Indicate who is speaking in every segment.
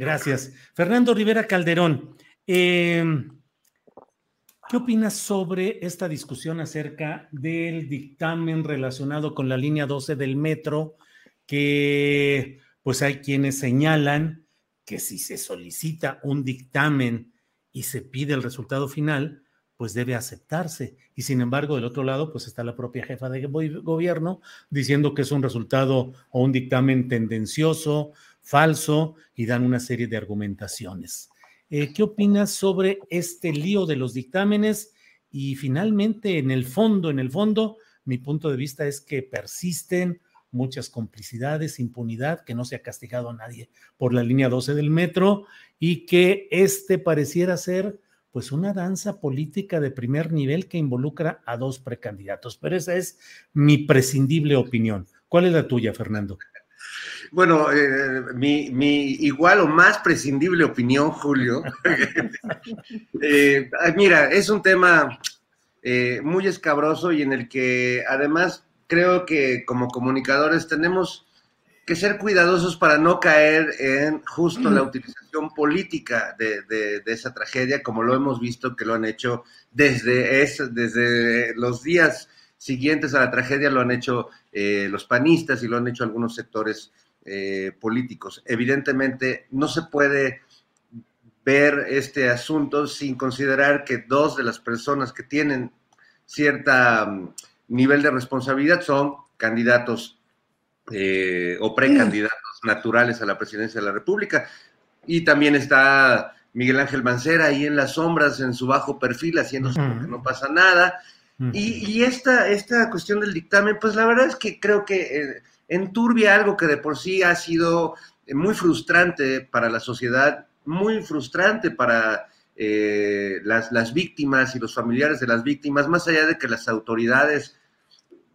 Speaker 1: Gracias. Fernando Rivera Calderón, eh, ¿qué opinas sobre esta discusión acerca del dictamen relacionado con la línea 12 del metro? Que pues hay quienes señalan que si se solicita un dictamen y se pide el resultado final, pues debe aceptarse. Y sin embargo, del otro lado, pues está la propia jefa de gobierno diciendo que es un resultado o un dictamen tendencioso, falso, y dan una serie de argumentaciones. Eh, ¿Qué opinas sobre este lío de los dictámenes? Y finalmente, en el fondo, en el fondo, mi punto de vista es que persisten muchas complicidades, impunidad, que no se ha castigado a nadie por la línea 12 del metro y que este pareciera ser pues una danza política de primer nivel que involucra a dos precandidatos. Pero esa es mi prescindible opinión. ¿Cuál es la tuya, Fernando?
Speaker 2: Bueno, eh, mi, igual o más prescindible opinión, Julio. Eh, mira, es un tema eh, muy escabroso y en el que además creo que como comunicadores tenemos que ser cuidadosos para no caer en justo la utilización política de, esa tragedia, como lo hemos visto que lo han hecho desde, desde los días siguientes a la tragedia, lo han hecho los panistas y lo han hecho algunos sectores eh, políticos. Evidentemente, no se puede ver este asunto sin considerar que dos de las personas que tienen cierta mm, nivel de responsabilidad son candidatos eh, o precandidatos naturales a la presidencia de la República. Y también está Miguel Ángel Mancera ahí en las sombras, en su bajo perfil, haciendo que no pasa nada. Y, esta, esta cuestión del dictamen, pues la verdad es que creo que eh, enturbia algo que de por sí ha sido eh, muy frustrante para la sociedad, muy frustrante para eh, las, víctimas y los familiares de las víctimas, más allá de que las autoridades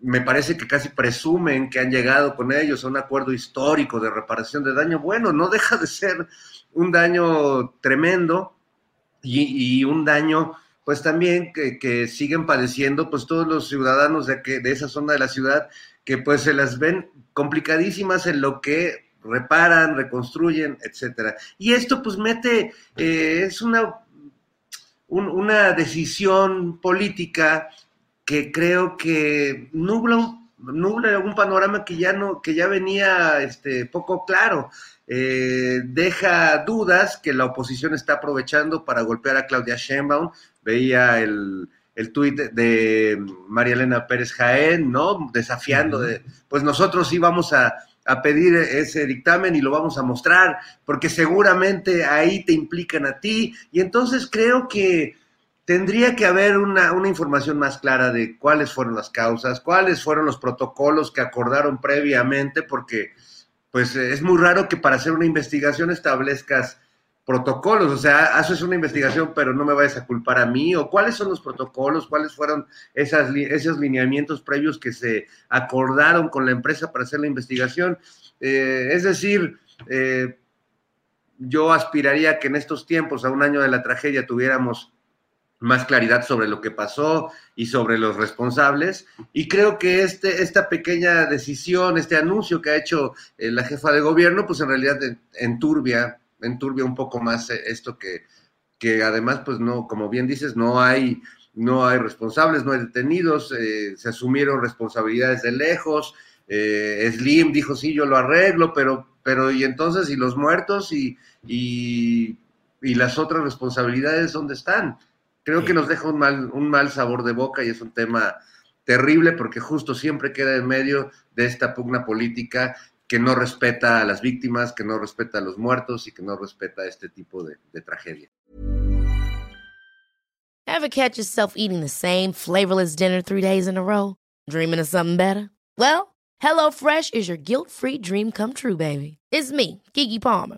Speaker 2: me parece que casi presumen que han llegado con ellos a un acuerdo histórico de reparación de daño. Bueno, no deja de ser un daño tremendo y, un daño pues también que, siguen padeciendo pues todos los ciudadanos de, que, de esa zona de la ciudad que pues se las ven complicadísimas en lo que reparan, reconstruyen, etcétera. Y esto pues mete, eh, es una, una decisión política que creo que nubla, nubla un panorama que ya no, que ya venía este, poco claro. Eh, deja dudas que la oposición está aprovechando para golpear a Claudia Sheinbaum. Veía el, el tuit de María Elena Pérez Jaén, ¿no? Desafiando de, pues nosotros sí vamos a, pedir ese dictamen y lo vamos a mostrar, porque seguramente ahí te implican a ti. Y entonces creo que tendría que haber una, información más clara de cuáles fueron las causas, cuáles fueron los protocolos que acordaron previamente, porque pues es muy raro que para hacer una investigación establezcas protocolos, o sea, haces una investigación, pero no me vayas a culpar a mí, o cuáles son los protocolos, cuáles fueron esas, esos lineamientos previos que se acordaron con la empresa para hacer la investigación. Eh, es decir, eh, yo aspiraría que en estos tiempos, a un año de la tragedia, tuviéramos más claridad sobre lo que pasó y sobre los responsables. Y creo que este, esta pequeña decisión, este anuncio que ha hecho eh, la jefa de gobierno, pues en realidad enturbia enturbia un poco más eh, esto que, que además, pues no, como bien dices, no hay, no hay responsables, no hay detenidos, eh, se asumieron responsabilidades de lejos. Slim dijo, sí, yo lo arreglo, pero, pero y entonces, ¿y los muertos y, y, y las otras responsabilidades dónde están? Creo que nos deja un mal, un mal sabor de boca y es un tema terrible porque justo siempre queda en medio de esta pugna política que no respeta a las víctimas, que no respeta a los muertos y que no respeta este tipo de, de tragedia.
Speaker 3: Ever catch yourself eating the same flavorless dinner three days in a row? Dreaming of something better? Well, HelloFresh is your guilt-free dream come true, baby. It's me, Kiki Palmer.